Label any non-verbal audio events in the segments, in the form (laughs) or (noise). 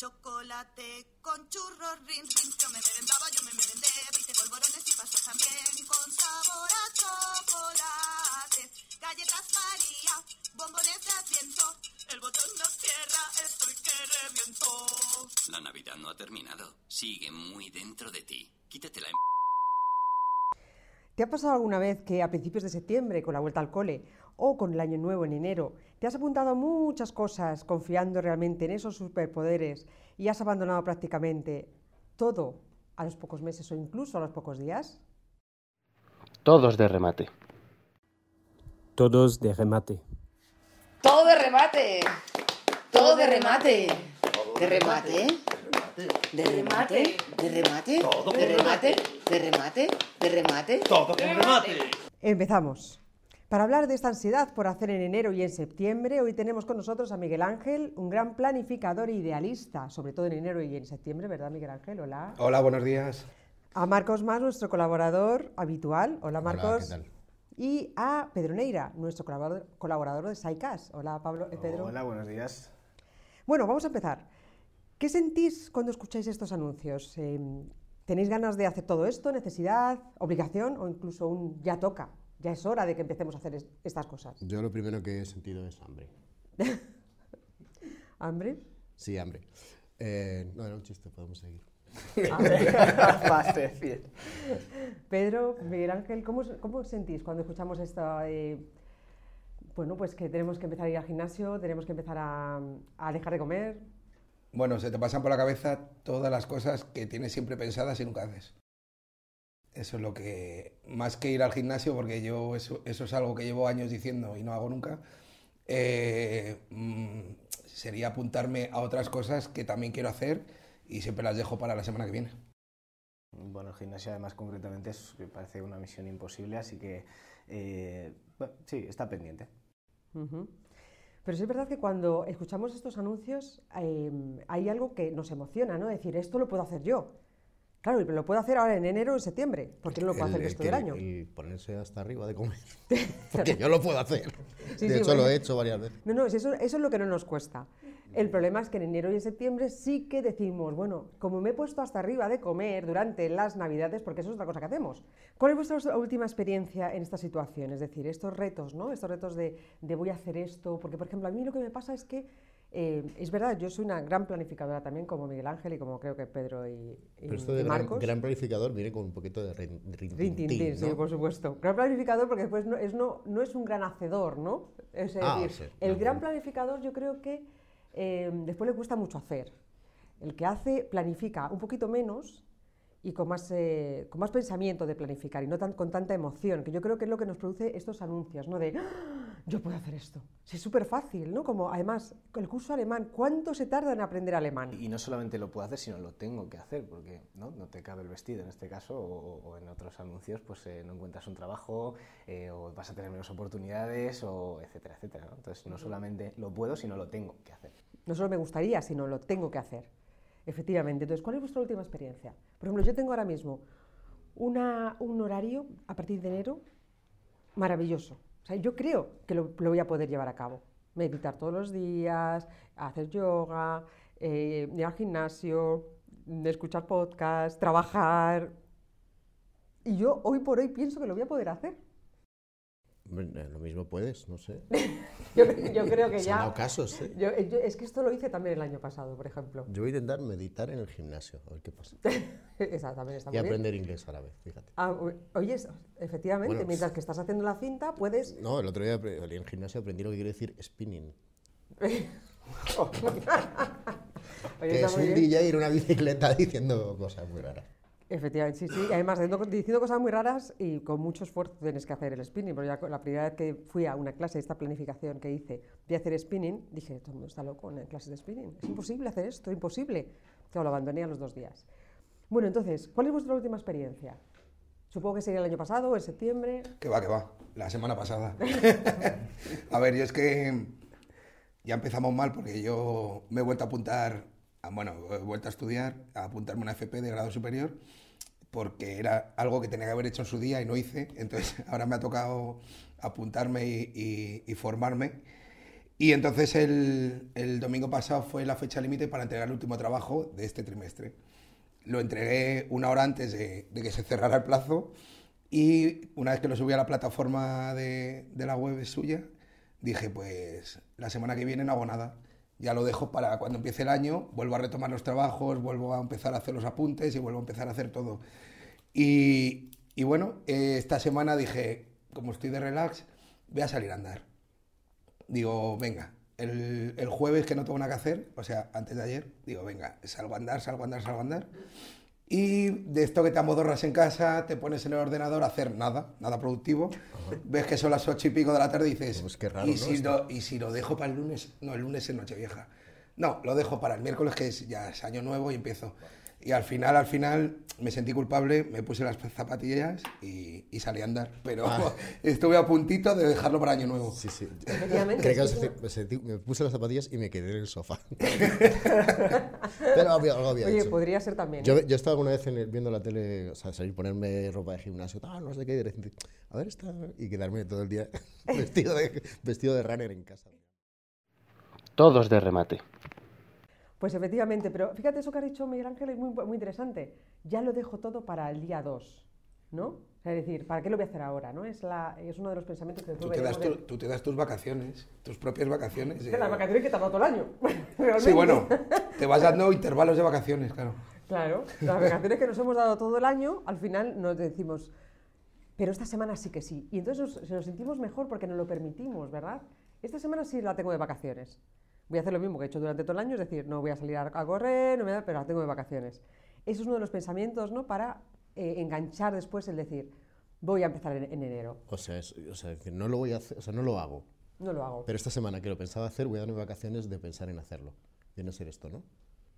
chocolate con churros, rin, rin. Yo me merendaba, yo me merendé, viste polvorones y pastas también con sabor a chocolate. Galletas María, bombones de asiento, el botón no cierra, estoy que reviento. La Navidad no ha terminado. Sigue muy dentro de ti. Quítate la ¿Te ha pasado alguna vez que a principios de septiembre, con la vuelta al cole, o con el año nuevo en enero, te has apuntado a muchas cosas confiando realmente en esos superpoderes y has abandonado prácticamente todo a los pocos meses o incluso a los pocos días? Todos de remate. Todos de remate. Todo de remate. Todo de remate. De remate. De remate. De remate. De remate. De remate. De remate. Todo con remate. Empezamos. Para hablar de esta ansiedad por hacer en enero y en septiembre, hoy tenemos con nosotros a Miguel Ángel, un gran planificador e idealista, sobre todo en enero y en septiembre, ¿verdad, Miguel Ángel? Hola. Hola, buenos días. A Marcos Más, nuestro colaborador habitual. Hola, Marcos. ¿qué tal? Y a Pedro Neira, nuestro colaborador, colaborador de SciCas. Hola, Pablo, eh, Pedro. Hola, buenos días. Bueno, vamos a empezar. ¿Qué sentís cuando escucháis estos anuncios? Eh, ¿Tenéis ganas de hacer todo esto? ¿Necesidad? ¿Obligación? ¿O incluso un ya toca? Ya es hora de que empecemos a hacer es- estas cosas. Yo lo primero que he sentido es hambre. (laughs) ¿Hambre? Sí, hambre. Eh, no, era un chiste, podemos seguir. Vas a decir. Pedro, Miguel Ángel, ¿cómo, cómo os sentís cuando escuchamos esto? eh, bueno, pues que tenemos que empezar a ir al gimnasio, tenemos que empezar a, a dejar de comer. Bueno, se te pasan por la cabeza todas las cosas que tienes siempre pensadas y nunca haces. Eso es lo que, más que ir al gimnasio, porque yo eso, eso es algo que llevo años diciendo y no hago nunca, eh, mm, sería apuntarme a otras cosas que también quiero hacer y siempre las dejo para la semana que viene. Bueno, el gimnasio además concretamente es, me parece una misión imposible, así que eh, bueno, sí, está pendiente. Pero sí es verdad que cuando escuchamos estos anuncios eh, hay algo que nos emociona, ¿no? Decir, esto lo puedo hacer yo. Claro, y lo puedo hacer ahora en enero o en septiembre. ¿Por qué no lo puedo hacer el resto del año? el ponerse hasta arriba de comer. (laughs) Porque yo lo puedo hacer. Sí, de sí, hecho, lo bueno. he hecho varias veces. No, no, eso, eso es lo que no nos cuesta. El problema es que en enero y en septiembre sí que decimos, bueno, como me he puesto hasta arriba de comer durante las navidades, porque eso es otra cosa que hacemos. ¿Cuál es vuestra última experiencia en esta situación? Es decir, estos retos, ¿no? Estos retos de, de voy a hacer esto, porque por ejemplo a mí lo que me pasa es que, eh, es verdad, yo soy una gran planificadora también, como Miguel Ángel y como creo que Pedro y, y- Pero esto de gran, Marcos. gran planificador viene con un poquito de rin- Rin, tin, rintintín, tin, sí, ¿no? por supuesto. Gran planificador porque después no es, no, no es un gran hacedor, ¿no? Es Ah, decir, sí, el no, gran no. planificador yo creo que eh, después le cuesta mucho hacer. El que hace planifica un poquito menos y con más, eh, con más pensamiento de planificar y no tan, con tanta emoción, que yo creo que es lo que nos produce estos anuncios, ¿no? De, "Ah, yo puedo hacer esto. Sí, es súper fácil, ¿no? Como además, el curso alemán, ¿cuánto se tarda en aprender alemán? Y no solamente lo puedo hacer, sino lo tengo que hacer, porque no, no te cabe el vestido en este caso, o, o en otros anuncios, pues eh, no encuentras un trabajo, eh, o vas a tener menos oportunidades, o etcétera, etcétera. ¿no? Entonces, no solamente lo puedo, sino lo tengo que hacer. No solo me gustaría, sino lo tengo que hacer. Efectivamente. Entonces, ¿cuál es vuestra última experiencia? Por ejemplo, yo tengo ahora mismo una- un horario a partir de enero maravilloso. O sea, yo creo que lo, voy a poder llevar a cabo. Meditar todos los días, hacer yoga, eh, ir al gimnasio, escuchar podcast, trabajar. Y yo hoy por hoy pienso que lo voy a poder hacer. Eh, Lo mismo puedes, no sé. (laughs) Yo, yo creo que Se han ya... dado casos, ¿eh? yo- yo- es que esto lo hice también el año pasado, por ejemplo. Yo voy a intentar meditar en el gimnasio, a ver qué pasa. (laughs) Esa también está Y muy bien. aprender inglés a la vez, fíjate. Ah, oye, efectivamente, Bueno, mientras que estás haciendo la cinta, puedes... No, el otro día en el gimnasio aprendí lo que quiere decir spinning. (laughs) Oye, Que es un bien. DJ en una bicicleta diciendo cosas muy raras. Efectivamente, sí, sí. Y además, diciendo, cosas muy raras y con mucho esfuerzo tienes que hacer el spinning. Porque la primera vez que fui a una clase de esta planificación que hice de hacer spinning, dije, todo el mundo está loco en clases de spinning. Es imposible hacer esto, imposible. Claro, lo abandoné a los dos días. Bueno, entonces, ¿cuál es vuestra última experiencia? Supongo que sería el año pasado en septiembre. Que va, que va, la semana pasada. (laughs) a ver, yo es que ya empezamos mal porque yo me he vuelto a apuntar, a- bueno, he vuelto a estudiar, a apuntarme a una FP de grado superior, porque era algo que tenía que haber hecho en su día y no hice. Entonces (laughs) ahora me ha tocado apuntarme y, y- y formarme. Y entonces el, el domingo pasado fue la fecha límite para entregar el último trabajo de este trimestre. Lo entregué una hora antes de, de que se cerrara el plazo y una vez que lo subí a la plataforma de, de la web suya, dije, pues la semana que viene no hago nada. Ya lo dejo para cuando empiece el año, vuelvo a retomar los trabajos, vuelvo a empezar a hacer los apuntes y vuelvo a empezar a hacer todo. Y, y bueno, eh, esta semana dije, como estoy de relax, voy a salir a andar. Digo, venga, el, el jueves que no tengo nada que hacer, o sea, antes de ayer, digo, venga, salgo a andar, salgo a andar, salgo a andar. Y de esto que te amodorras en casa, te pones en el ordenador a hacer nada, nada productivo. Ves que son las ocho y pico de la tarde y dices, Pues qué raro, ¿y, ¿no? si Esto- lo, ¿y si lo dejo para el lunes? No, el lunes es Nochevieja. No, lo dejo para el miércoles, que es, ya es año nuevo y empiezo. Y al final, al final, me sentí culpable, me puse las zapatillas y, y salí a andar. Pero (laughs) estuve a puntito de dejarlo para año nuevo. Ah. Sí, sí. Que decir, me, sentí- me puse las zapatillas y me quedé en el sofá. (laughs) Pero había- algo había Oye, hecho. podría ser también. Yo, ¿eh? yo estaba alguna vez en el- viendo la tele, o sea, salir, ponerme ropa de gimnasio, tal, no sé qué, y de repente, a ver, está, y quedarme todo el día (laughs) vestido de, vestido de runner en casa. Todos de remate. Pues efectivamente, pero fíjate eso que ha dicho Miguel Ángel es muy, muy interesante. Ya lo dejo todo para el día 2, ¿no? Es decir, ¿para qué lo voy a hacer ahora? ¿no? Es, la, es uno de los pensamientos que Tú te, das tu- tú te das tus vacaciones, tus propias vacaciones. de, eh. las vacaciones que te ha dado todo el año. (laughs) Sí, bueno, te vas dando intervalos de vacaciones, claro. Claro, las vacaciones que nos hemos dado todo el año, al final nos decimos, pero esta semana sí que sí. Y entonces nos, nos sentimos mejor porque nos lo permitimos, ¿verdad? Esta semana sí la tengo de vacaciones. Voy a hacer lo mismo que he hecho durante todo el año, es decir, no voy a salir a, a correr, no me da- pero la tengo de vacaciones. Eso es uno de los pensamientos, ¿no? Para eh, enganchar después el decir, voy a empezar en, en enero. O sea, es- o sea, que no lo voy a hacer, o sea, no lo hago. No lo hago. Pero esta semana que lo pensaba hacer, voy a darme vacaciones de pensar en hacerlo. Viene a ser esto, ¿no?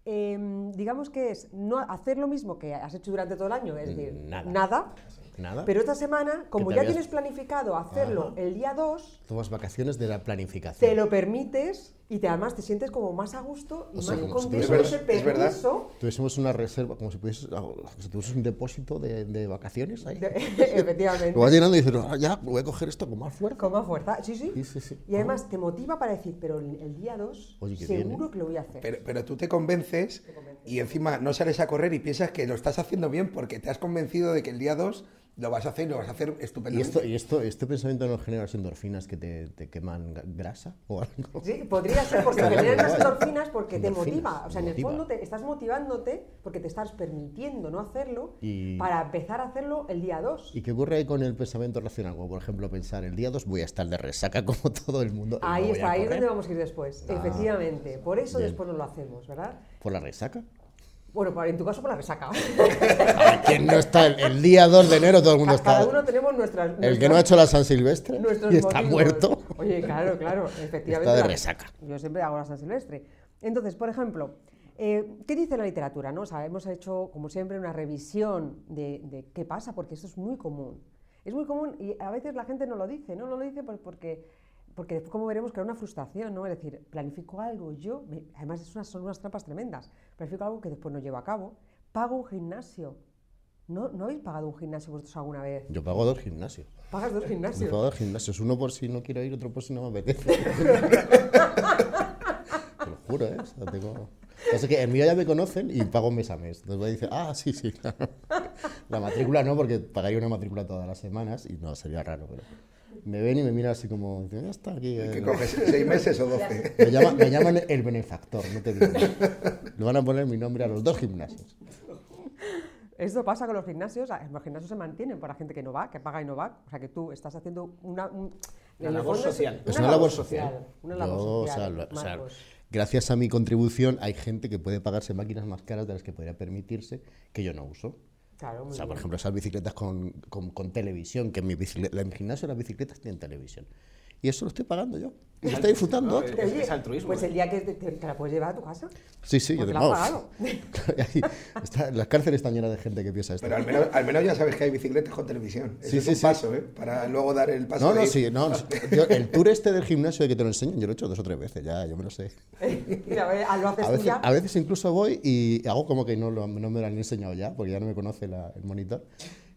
Em, digamos que es no hacer lo mismo que has hecho durante todo el año, es decir, Nada. nada Nada. Pero esta semana, como ya habías- tienes planificado hacerlo el día 2, Tomas vacaciones de la planificación. te lo permites y te, además te sientes como más a gusto y O sea, más como si ese es verdad. permiso. Tuviésemos una reserva, como si pudieses, como si tuvieses un depósito de, de vacaciones ahí. de- (laughs) efectivamente. Lo vas llenando y dices, "Ah, ya, voy a coger esto con más fuerza. Con más fuerza. Sí, sí. Sí, sí, sí. Y además te motiva para decir, pero el, el día 2 Oye, qué bien, seguro ¿eh? que lo voy a hacer. Pero, pero tú te convences y encima no sales a correr y piensas que lo estás haciendo bien porque te has convencido de que el día 2 lo vas a hacer y lo vas a hacer ¿Y estupendamente. esto, y esto, este pensamiento no genera las endorfinas que te, te queman grasa o algo? Sí, podría ser porque (laughs) las guay. endorfinas porque te motiva. O sea, en el fondo te estás motivándote porque te estás permitiendo no hacerlo Y- para empezar a hacerlo el día 2. ¿Y qué ocurre ahí con el pensamiento racional? Como por ejemplo pensar, el día 2 voy a estar de resaca (laughs) como todo el mundo. y no Ahí está, ahí es donde vamos a ir después. Ah, Efectivamente. Por eso bien. después no lo hacemos, ¿verdad? ¿Por la resaca? Bueno, por- en tu caso por la resaca. A ¿Quién no está el, el día 2 de enero? Todo el mundo Cada está... uno tenemos nuestras. El que no ha hecho la San Silvestre nuestros y está motivos. muerto. Oye, claro, claro, efectivamente. Está de la- resaca. Yo siempre hago la San Silvestre. Entonces, por ejemplo, eh, ¿qué dice la literatura? No? O sea, hemos hecho, como siempre, una revisión de, de qué pasa, porque esto es muy común. Es muy común y a veces la gente no lo dice, ¿no? No lo dice pues porque, porque después, como veremos, crea una frustración, ¿no? Es decir, planifico algo yo, me- además es unas, son unas trampas tremendas, planifico algo que después no llevo a cabo, pago un gimnasio. ¿No, ¿No habéis pagado un gimnasio vosotros alguna vez? Yo pago dos gimnasios. Pagas dos Yo gimnasios. pago dos gimnasios. Uno por si no quiero ir, otro por si no me apetece. (laughs) Te lo juro, ¿eh? O sea, tengo... Que en mío ya me conocen y pago mes a mes. Entonces voy a decir, ah, sí, sí, claro. (laughs) La matrícula no, porque pagaría una matrícula todas las semanas y no, sería raro, pero... Me ven y me miran así como, ya está aquí. eh, ¿Qué no". coges? ¿Seis meses o doce? Me, llama- me llaman el benefactor, no te digo. Le van a poner mi nombre a los dos gimnasios. Esto pasa con los gimnasios, los gimnasios se mantienen para gente que no va, que paga y no va, o sea que tú estás haciendo una, un- labor social. Es una labor social. Una labor social, o sea, gracias a mi contribución hay gente que puede pagarse máquinas más caras de las que podría permitirse que yo no uso. Claro, muy O sea, por ejemplo, esas bicicletas con, con- con televisión, que en mi, bicicleta, en mi gimnasio las bicicletas tienen televisión. Y eso lo estoy pagando yo. Y lo estoy disfrutando. No, otro. es- altruismo, Pues ¿eh? el día que te, te- te la puedes llevar a tu casa. Sí, sí, yo has vamos. pagado. (laughs) Está- las cárceles están llenas de gente que piensa esto. Pero al menos, al menos ya sabes que hay bicicletas con televisión. Ese Sí, es sí, un sí. paso, ¿eh? Para luego dar el paso No, de no, ir. sí, no. yo- el tour este del gimnasio de que te lo enseñan, yo lo he hecho dos o tres veces, ya, yo me lo sé. (laughs) Mira, ah, lo haces A tú veces, ya. a veces incluso voy y hago como que no, lo- no me lo han enseñado ya, porque ya no me conoce la- el monitor.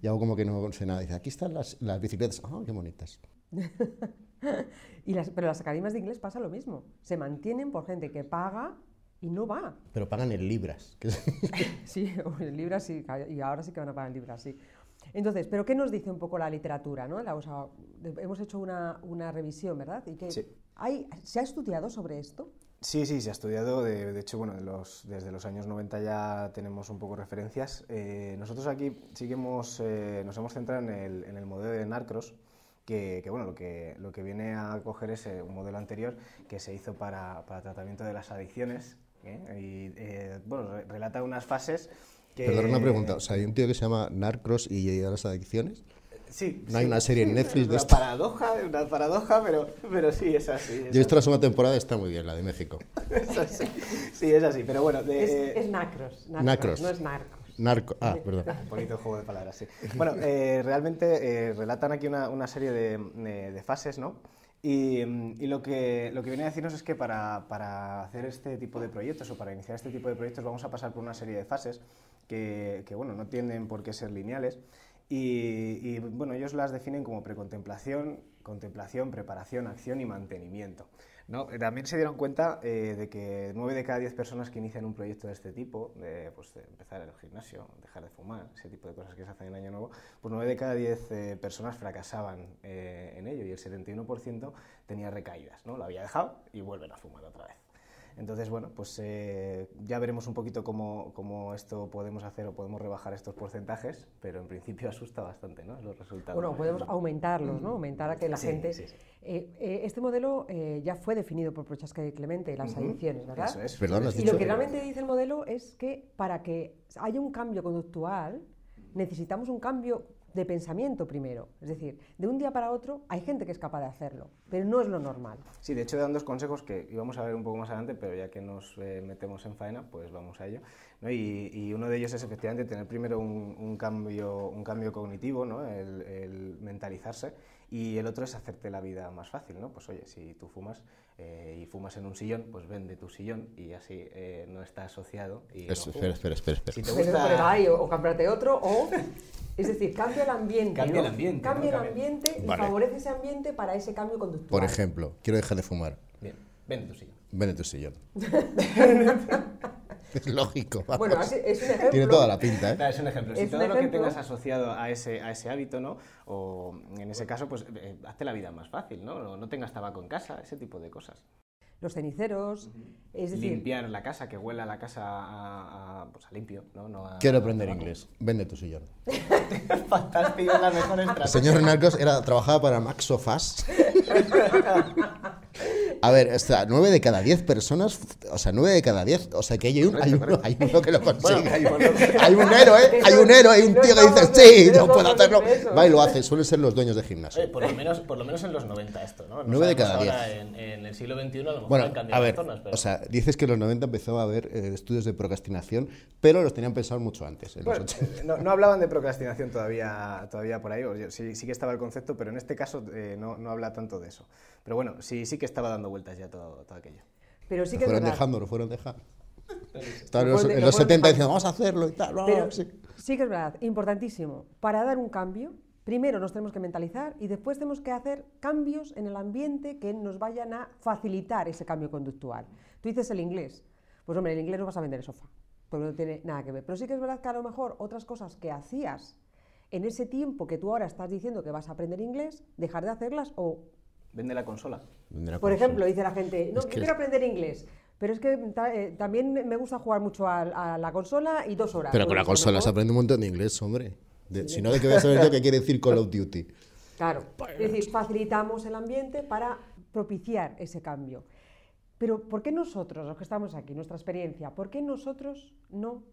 Y hago como que no sé nada. Dice, aquí están las, las bicicletas. Ah, qué bonitas. (laughs) (laughs) Y las, pero las academias de inglés pasa lo mismo. Se mantienen por gente que paga y no va. Pero pagan en libras. (laughs) Sí, o en libras sí, y ahora sí que van a pagar en libras, sí. Entonces, ¿pero qué nos dice un poco la literatura? ¿no? La- o sea, hemos hecho una, una revisión, ¿verdad? Y que Sí. hay, ¿Se ha estudiado sobre esto? Sí, sí, se ha estudiado. De, de hecho, bueno, de los- desde los años 90 ya tenemos un poco referencias. Eh, nosotros aquí sí que hemos, eh, nos hemos centrado en el, en el modelo de Narcros, que, que, bueno, lo que, lo que viene a coger es eh, un modelo anterior que se hizo para, para tratamiento de las adicciones. ¿eh? Y, eh, bueno, re- relata unas fases que... Perdón, una pregunta. O sea, hay un tío que se llama Narcos y llega a las adicciones. Sí, ¿No hay sí, una serie en sí, Netflix de una esto? paradoja, una paradoja, pero, pero sí, es así. es Yo he visto la segunda temporada, está muy bien, la de México. (laughs) Es así. Sí, es así, pero bueno, de, Es, es nacros, nacros, Nacros. no es narcos. Narco. Ah, perdón. bonito juego de palabras, sí. Bueno, eh, realmente eh, relatan aquí una, una serie de, de- fases, ¿no? Y, mm, y lo, que, lo que viene a decirnos es que para, para hacer este tipo de proyectos o para iniciar este tipo de proyectos vamos a pasar por una serie de fases que, que, bueno, no tienen por qué ser lineales. Y, y, bueno, ellos las definen como precontemplación, contemplación, preparación, acción y mantenimiento. ¿No? Eh, También se dieron cuenta eh, de que 9 de cada 10 personas que inician un proyecto de este tipo, de, pues, de empezar el gimnasio, dejar de fumar, ese tipo de cosas que se hacen en Año Nuevo, pues 9 de cada 10 eh, personas fracasaban eh, en ello y el 71% tenía recaídas. ¿no? Lo había dejado y vuelven a fumar otra vez. Entonces, bueno, pues eh, ya veremos un poquito cómo, cómo esto podemos hacer o podemos rebajar estos porcentajes, pero en principio (laughs) asusta bastante, ¿no? Los resultados. Bueno, podemos aumentarlos, ¿no? Aumentar a que la Sí, gente... sí, sí. Eh, eh, este modelo eh, ya fue definido por Prochaska y Clemente, las Ujú. adicciones, ¿verdad? Eso es. Perdón, has Y dicho- lo que realmente dice el modelo es que para que haya un cambio conductual necesitamos un cambio de pensamiento primero. Es decir, de un día para otro hay gente que es capaz de hacerlo, pero no es lo normal. Sí, de hecho dan dos consejos que íbamos a ver un poco más adelante, pero ya que nos eh, metemos en faena, pues vamos a ello. ¿no? Y, uno de ellos es efectivamente tener primero un, cambio, un cambio cognitivo, ¿no? el mentalizarse, y el otro es hacerte la vida más fácil. ¿no? Pues oye, si tú fumas eh, y fumas en un sillón, pues vende tu sillón y así eh, no está asociado. Y Es- no espera, espera, espera, espera. Si te gusta- ahí o, o comprarte otro, o... Es decir, cambia el ambiente. Cambia ¿no? el ambiente, Cambia ¿no? el ambiente y Vale. favorece ese ambiente para ese cambio conductual. Por ejemplo, quiero dejar de fumar. Bien, vende tu sillón. Vende tu sillón. (laughs) (laughs) es lógico. vamos. Bueno, así- es un ejemplo. Tiene toda la pinta, ¿eh? Claro, es un ejemplo. Si Es todo lo que tengas asociado a ese, a ese hábito, ¿no? O en ese caso, pues eh, hazte la vida más fácil, ¿no? No, no tengas tabaco en casa, ese tipo de cosas. Los ceniceros, es decir, Limpiar la casa, que huela la casa a, a, pues, a limpio, ¿no? no a- Quiero aprender inglés. Vende tu sillón. (laughs) Fantástico, la mejor El señor Narcos era, trabajaba para Max Sofás. (laughs) A ver, está, 9 de cada 10 personas, o sea, 9 de cada 10, o sea que hay, un, hay, uno, hay uno que lo consigue. hay, un, hay un héroe, hay un héroe, hay un tío que dice, sí, no yo puedo hacerlo. Va y lo hace, suelen ser los dueños de Oye, gimnasio. por, lo menos, por lo menos en los 90 esto, ¿no? No Nueve de sabemos cada ahora diez. En, en el siglo XXI a lo mejor Bueno, han cambiado a ver, las zonas, pero... o sea, dices que en los 90 empezó a haber eh, estudios de procrastinación, pero los tenían pensado mucho antes, en los Bueno, 80. eh, no, no hablaban de procrastinación todavía, todavía por ahí, o yo- sí, sí que estaba el concepto, pero en este caso eh, no, no habla tanto de eso. Pero bueno, sí, sí que estaba dando vueltas ya todo, todo aquello. pero sí Lo que es fueron verdad. dejando, lo fueron dejando. Estaban en Lo los, fueron- en lo los fueron 70 dejando. diciendo, vamos a hacerlo y tal. Pero sí. sí que es verdad, importantísimo. Para dar un cambio, primero nos tenemos que mentalizar y después tenemos que hacer cambios en el ambiente que nos vayan a facilitar ese cambio conductual. Tú dices el inglés. Pues hombre, el inglés no vas a vender el sofá, porque no tiene nada que ver. Pero sí que es verdad que a lo mejor otras cosas que hacías en ese tiempo que tú ahora estás diciendo que vas a aprender inglés, dejar de hacerlas o Vende la consola. Por ejemplo, dice la gente, no, Es yo que quiero aprender inglés, pero es que ta- eh, también me gusta jugar mucho a, a la consola y dos horas. Pero con la Pues, consola se aprende un montón de inglés, hombre. De- si no, ¿de qué voy a saber yo qué quiere decir Call of Duty? Claro, es decir, facilitamos el ambiente para propiciar ese cambio. Pero ¿por qué nosotros, los que estamos aquí, nuestra experiencia, por qué nosotros no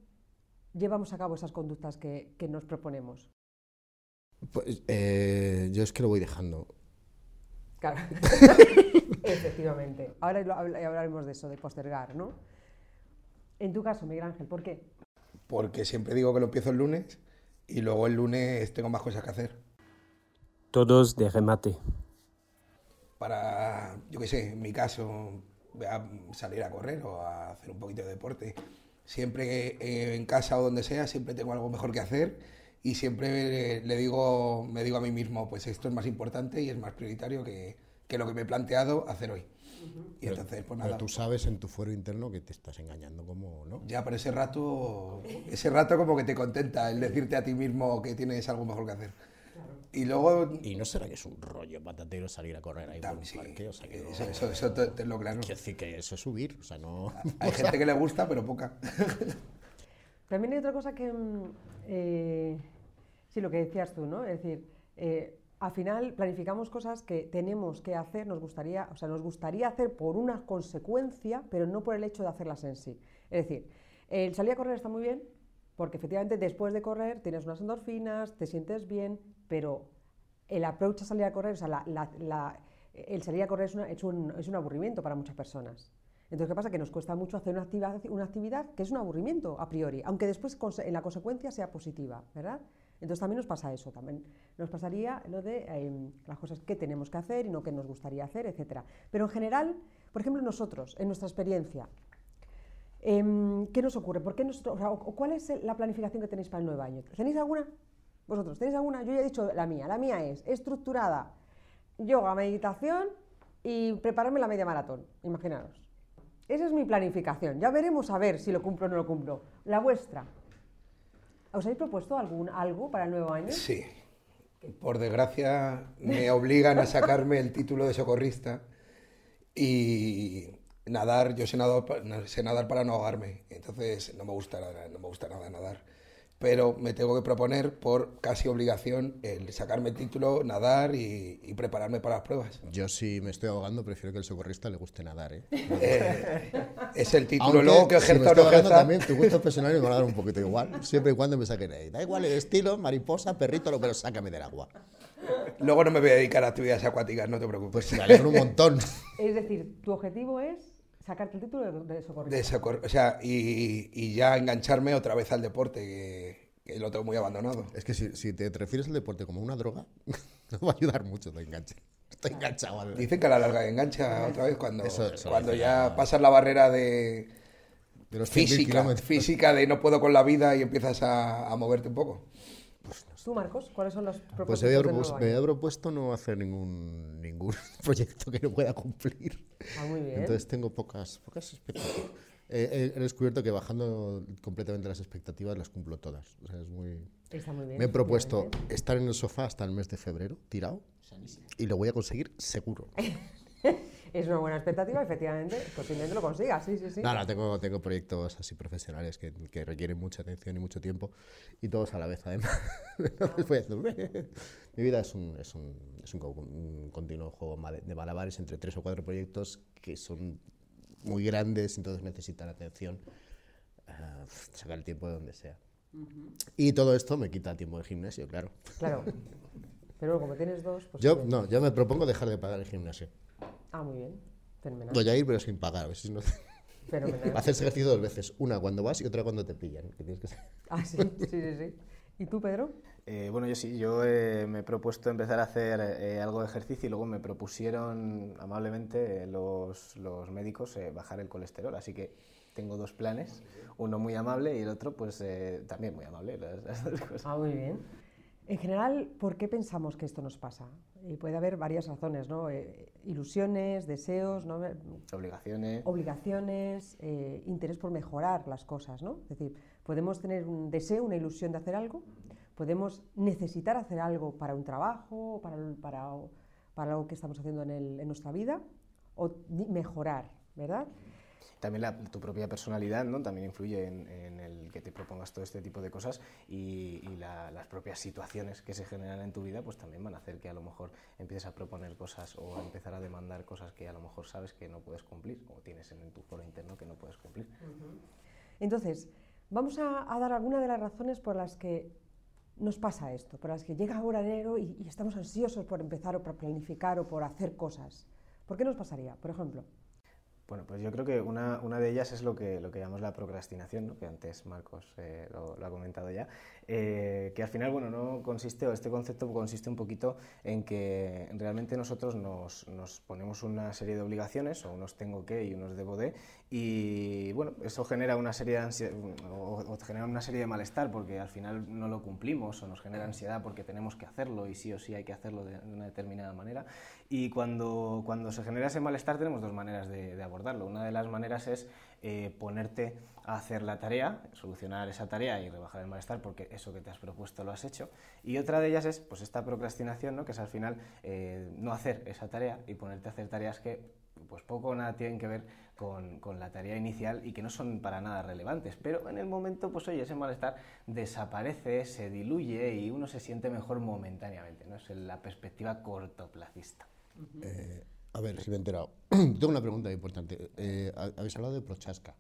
llevamos a cabo esas conductas que, que nos proponemos? Pues, eh, yo es que lo voy dejando. Claro, (laughs) efectivamente. Ahora hablaremos de eso, de postergar, ¿no? En tu caso, Miguel Ángel, ¿por qué? Porque siempre digo que lo empiezo el lunes y luego el lunes tengo más cosas que hacer. Todos de remate. Para, yo qué sé, en mi caso, a salir a correr o a hacer un poquito de deporte. Siempre eh, en casa o donde sea, siempre tengo algo mejor que hacer y siempre le digo, me digo a mí mismo, pues esto es más importante y es más prioritario que, que lo que me he planteado hacer hoy. Y Pero- entonces, pues pero nada. tú sabes en tu fuero interno que te estás engañando como, ¿no? Ya, pero ese rato, ese rato como que te contenta el decirte a ti mismo que tienes algo mejor que hacer. Y luego, Y no será que es un rollo patatero salir a correr ahí por un sí, parque, o sea que no- eso, eso, eso te, te lo claro. Quiero decir que eso es subir, o sea, no... Hay (laughs) gente que le gusta, pero poca. (laughs) También hay otra cosa que, mm, eh, sí, lo que decías tú, ¿no? Es decir, eh, al final planificamos cosas que tenemos que hacer, nos gustaría, o sea, nos gustaría hacer por una consecuencia, pero no por el hecho de hacerlas en sí. Es decir, el salir a correr está muy bien, porque efectivamente después de correr tienes unas endorfinas, te sientes bien, pero el approach a salir a correr, o sea, el salir a correr es un aburrimiento para muchas personas. Entonces, ¿qué pasa? Que nos cuesta mucho hacer una actividad, que es un aburrimiento a priori, aunque después en la consecuencia sea positiva, ¿verdad? Entonces también nos pasa eso, también nos pasaría lo de eh, las cosas que tenemos que hacer y no que nos gustaría hacer, etcétera. Pero en general, por ejemplo, nosotros, en nuestra experiencia, em, ¿qué nos ocurre? ¿Por qué nosotros- o ¿Cuál es la planificación que tenéis para el nuevo año? ¿Tenéis alguna? ¿Vosotros tenéis alguna? Yo ya he dicho la mía. La mía es estructurada, yoga, meditación y prepararme la media maratón, imaginaros. Esa es mi planificación. Ya veremos a ver si lo cumplo o no lo cumplo. La vuestra. ¿Os habéis propuesto algún, algo para el nuevo año? Sí. Por desgracia, me obligan a sacarme el título de socorrista y nadar, yo sé nadar, sé nadar para no ahogarme, entonces no me gusta no me gusta nada nadar. Pero me tengo que proponer por casi obligación el sacarme el título, nadar y, y prepararme para las pruebas. Yo si me estoy ahogando prefiero que el socorrista le guste nadar, ¿eh? Eh, es el título. Aunque, Luego que si me ejerza estoy no ahogando ejerza, también, tus gustos personales me van a dar un poquito igual, siempre y cuando me saquen ahí. Da igual el estilo, mariposa, perrito, lo- pero sácame del agua. luego no me voy a dedicar a actividades acuáticas, no te preocupes. Pues me alegro un montón. Es decir, tu objetivo es sacarte el título de, de socorrista. De socor- o sea, y, y ya engancharme otra vez al deporte, que, que lo tengo muy abandonado. Es que si, si te refieres al deporte como una droga, (laughs) no va a ayudar mucho, te enganche. Estoy enganchado. al- Dicen que a la larga engancha otra vez cuando, Eso- eso cuando ya la- pasas la barrera de de los 100.000 física, física de no puedo con la vida y empiezas a, a moverte un poco. ¿Tú, Marcos, cuáles son los propósitos Pues me había, propus- me propuesto no hacer ningún, ningún (laughs) proyecto que no pueda cumplir. Ah, muy bien. Entonces tengo pocas, pocas expectativas. Eh, he, he descubierto que bajando completamente las expectativas las cumplo todas. O sea, es muy... Está muy bien. Me he propuesto estar en el sofá hasta el mes de febrero, tirado, y lo voy a conseguir seguro. (laughs) Es una buena expectativa, efectivamente. Posiblemente lo consigas, sí, sí, sí. No, tengo, tengo proyectos así profesionales que, que requieren mucha atención y mucho tiempo, y todos a la vez, además. (laughs) Entonces voy a hacer- (laughs) Mi vida es un, es un, es un un continuo juego de malabares entre tres o cuatro proyectos que son muy grandes, entonces necesitan atención, ah, sacar el tiempo de donde sea. Y todo esto me quita tiempo de gimnasio, claro. Claro. (laughs) Pero como tienes dos, pues. Yo, no, yo me propongo dejar de pagar el gimnasio. Ah, muy bien. Fenomenal. Voy a ir, pero sin pagar. a ver si no- Fenomenal. (laughs) Haces ejercicio dos veces, una cuando vas y otra cuando te pillan. que tienes que Ah, sí, sí, sí, sí. ¿Y tú, Pedro? Eh, bueno, yo sí, yo eh, me he propuesto empezar a hacer eh, algo de ejercicio y luego me propusieron amablemente los, los médicos eh, bajar el colesterol, así que tengo dos planes, uno muy amable y el otro pues eh, también muy amable, las, las dos cosas. Ah, muy bien. En general, ¿por qué pensamos que esto nos pasa? Y puede haber varias razones, ¿no? Eh, ilusiones, deseos, ¿no? Obligaciones. obligaciones, eh, interés por mejorar las cosas, ¿no? Es decir, podemos tener un deseo, una ilusión de hacer algo, podemos necesitar hacer algo para un trabajo, para, para, para algo que estamos haciendo en, el- en nuestra vida, o mejorar, ¿verdad? También tu propia personalidad ¿no? también influye en, en el que te propongas todo este tipo de cosas y, y la- las propias situaciones que se generan en tu vida pues también van a hacer que a lo mejor empieces a proponer cosas o a empezar a demandar cosas que a lo mejor sabes que no puedes cumplir o tienes en, tu foro interno que no puedes cumplir. Entonces, vamos a, dar algunas de las razones por las que nos pasa esto, por las que llega ahora enero y, y estamos ansiosos por empezar o por planificar o por hacer cosas. ¿Por qué nos pasaría? Por ejemplo, Bueno, pues yo creo que una, una de ellas es lo que, lo que llamamos la procrastinación, ¿no? que antes Marcos eh, lo, lo ha comentado ya, eh, que al final, bueno, no consiste, o este concepto consiste un poquito en que realmente nosotros nos, nos ponemos una serie de obligaciones, o unos tengo que y unos debo de, y bueno, eso genera una serie de ansia- o o te generan una serie de malestar porque al final no lo cumplimos o nos genera ansiedad porque tenemos que hacerlo y sí o sí hay que hacerlo de una determinada manera. Y cuando, cuando se genera ese malestar tenemos dos maneras de, de abordarlo. Una de las maneras es eh, ponerte a hacer la tarea, solucionar esa tarea y rebajar el malestar porque eso que te has propuesto lo has hecho. Y otra de ellas es pues esta procrastinación, ¿no? que es al final eh, no hacer esa tarea y ponerte a hacer tareas que pues poco o nada tienen que ver con, con, la tarea inicial y que no son para nada relevantes. Pero en el momento, pues oye, ese malestar desaparece, se diluye y uno se siente mejor momentáneamente. ¿no? Es la perspectiva cortoplacista. Eh, a ver, si me he enterado. (clears throat) Tengo una pregunta importante. Eh, Habéis hablado de Prochaska.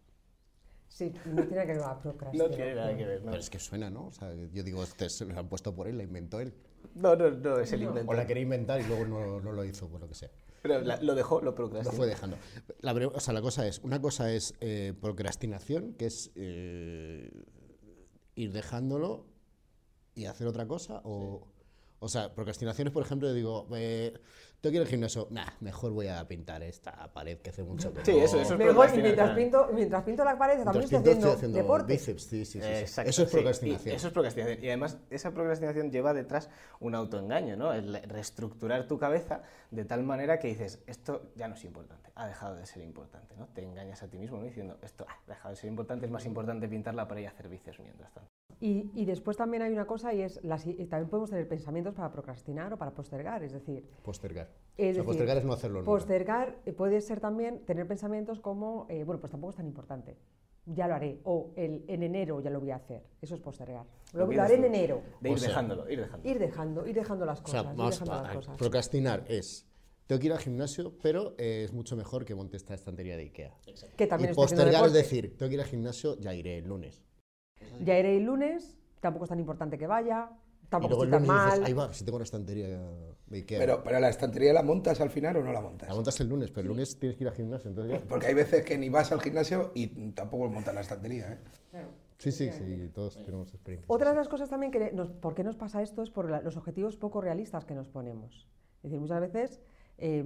Sí, no tiene que ver con la procrastinación. No tiene nada que ver. ¿no? Pero es que suena, ¿no? O sea, yo digo, este se lo han puesto por él, la inventó él. No, no, no, es el invento. O la quería inventar y luego no, no lo hizo, por lo que sea. Pero la, lo dejó, lo Lo procrastinó. fue dejando. La, o sea, la cosa es, una cosa es eh, procrastinación, que es eh, ir dejándolo y hacer otra cosa, o, o sea, procrastinación es, por ejemplo, yo digo, eh, tengo que ir al gimnasio, nah, mejor voy a pintar esta pared que hace mucho que Sí, no". eso- eso es Mejor, mientras pinto, mientras pinto la pared también estoy pinto, haciendo, deporte. bíceps, sí, sí, sí. Exacto, Eso es procrastinación. y eso es procrastinación. Y además, esa procrastinación lleva detrás un autoengaño, ¿no? El reestructurar tu cabeza de tal manera que dices, esto ya no es importante, ha dejado de ser importante, ¿no? Te engañas a ti mismo ¿no? diciendo, esto ha dejado de ser importante, es más importante pintar la pared y hacer bíceps mientras tanto. Y, y después también hay una cosa y es, las, y también podemos tener pensamientos para procrastinar o para postergar, es decir, Postergar. Es o sea, decir, postergar es no hacerlo nunca. Postergar eh, puede ser también tener pensamientos como, eh, bueno, pues tampoco es tan importante, ya lo haré, o el, en enero ya lo voy a hacer, eso es postergar. Lo, lo haré en enero. De ir O sea, dejándolo, ir dejándolo. Ir dejando, ir dejando las O sea, cosas, ir dejando a- las cosas. procrastinar es, tengo que ir al gimnasio, pero eh, es mucho mejor que monte esta estantería de Ikea. Que también y postergar es decir, tengo que ir al gimnasio, ya iré el lunes. Ya iré el lunes, tampoco es tan importante que vaya, tampoco luego el estoy tan lunes dices, mal. ahí va, si tengo una estantería de Ikea. Pero, pero la estantería la montas al final o no la montas. la montas el lunes, pero el lunes tienes que ir al gimnasio, entonces ya- Porque hay veces que ni vas al gimnasio y tampoco montas la estantería. ¿eh? Sí, sí, sí, todos tenemos experiencia. Otra de las cosas también que nos, ¿por qué nos pasa esto? Es por la- los objetivos poco realistas que nos ponemos. Es decir, muchas veces, eh,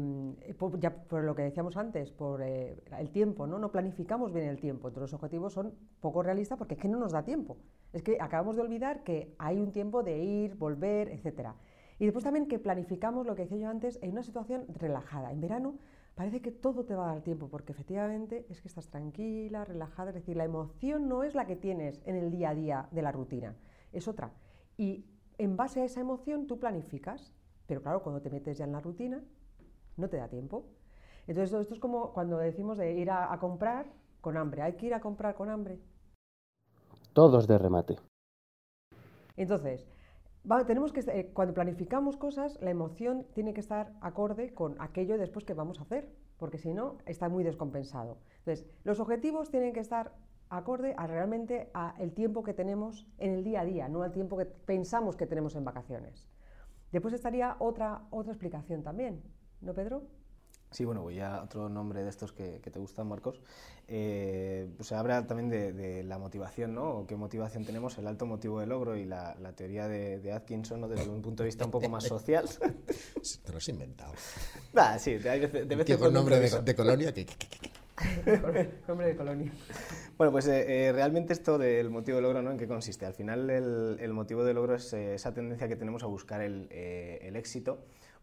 por, ya por lo que decíamos antes, por eh, el tiempo, ¿no? No planificamos bien el tiempo. Entonces los objetivos son poco realistas porque es que no nos da tiempo. Es que acabamos de olvidar que hay un tiempo de ir, volver, etcétera. Y después también que planificamos lo que decía yo antes en una situación relajada. En verano parece que todo te va a dar tiempo porque efectivamente es que estás tranquila, relajada. Es decir, la emoción no es la que tienes en el día a día de la rutina, es otra. Y en base a esa emoción tú planificas, pero claro, cuando te metes ya en la rutina, no te da tiempo. Entonces, esto es como cuando decimos de ir a, a comprar con hambre. Hay que ir a comprar con hambre. Todos de remate. Entonces, tenemos que, eh, cuando planificamos cosas, la emoción tiene que estar acorde con aquello después que vamos a hacer, porque si no, está muy descompensado. Entonces, los objetivos tienen que estar acorde realmente a el tiempo que tenemos en el día a día, no al tiempo que pensamos que tenemos en vacaciones. Después estaría otra, otra explicación también, ¿no, Pedro? Sí, bueno, voy a otro nombre de estos que, que te gustan, Marcos. Eh, pues se habla también de, de la motivación, ¿no? O ¿Qué motivación tenemos? El alto motivo de logro y la, la teoría de, de Atkinson, ¿no? Desde un punto de vista un poco más (laughs) social. Sí, Te lo has inventado. Ah, sí, de, de vez en cuando nombre de, colonia que... que- que- que- (laughs) Nombre de colonia. Bueno, pues eh, eh, realmente esto del motivo de logro, ¿no? ¿En qué consiste? Al final el, el motivo de logro es eh, esa tendencia que tenemos a buscar el, eh, el éxito,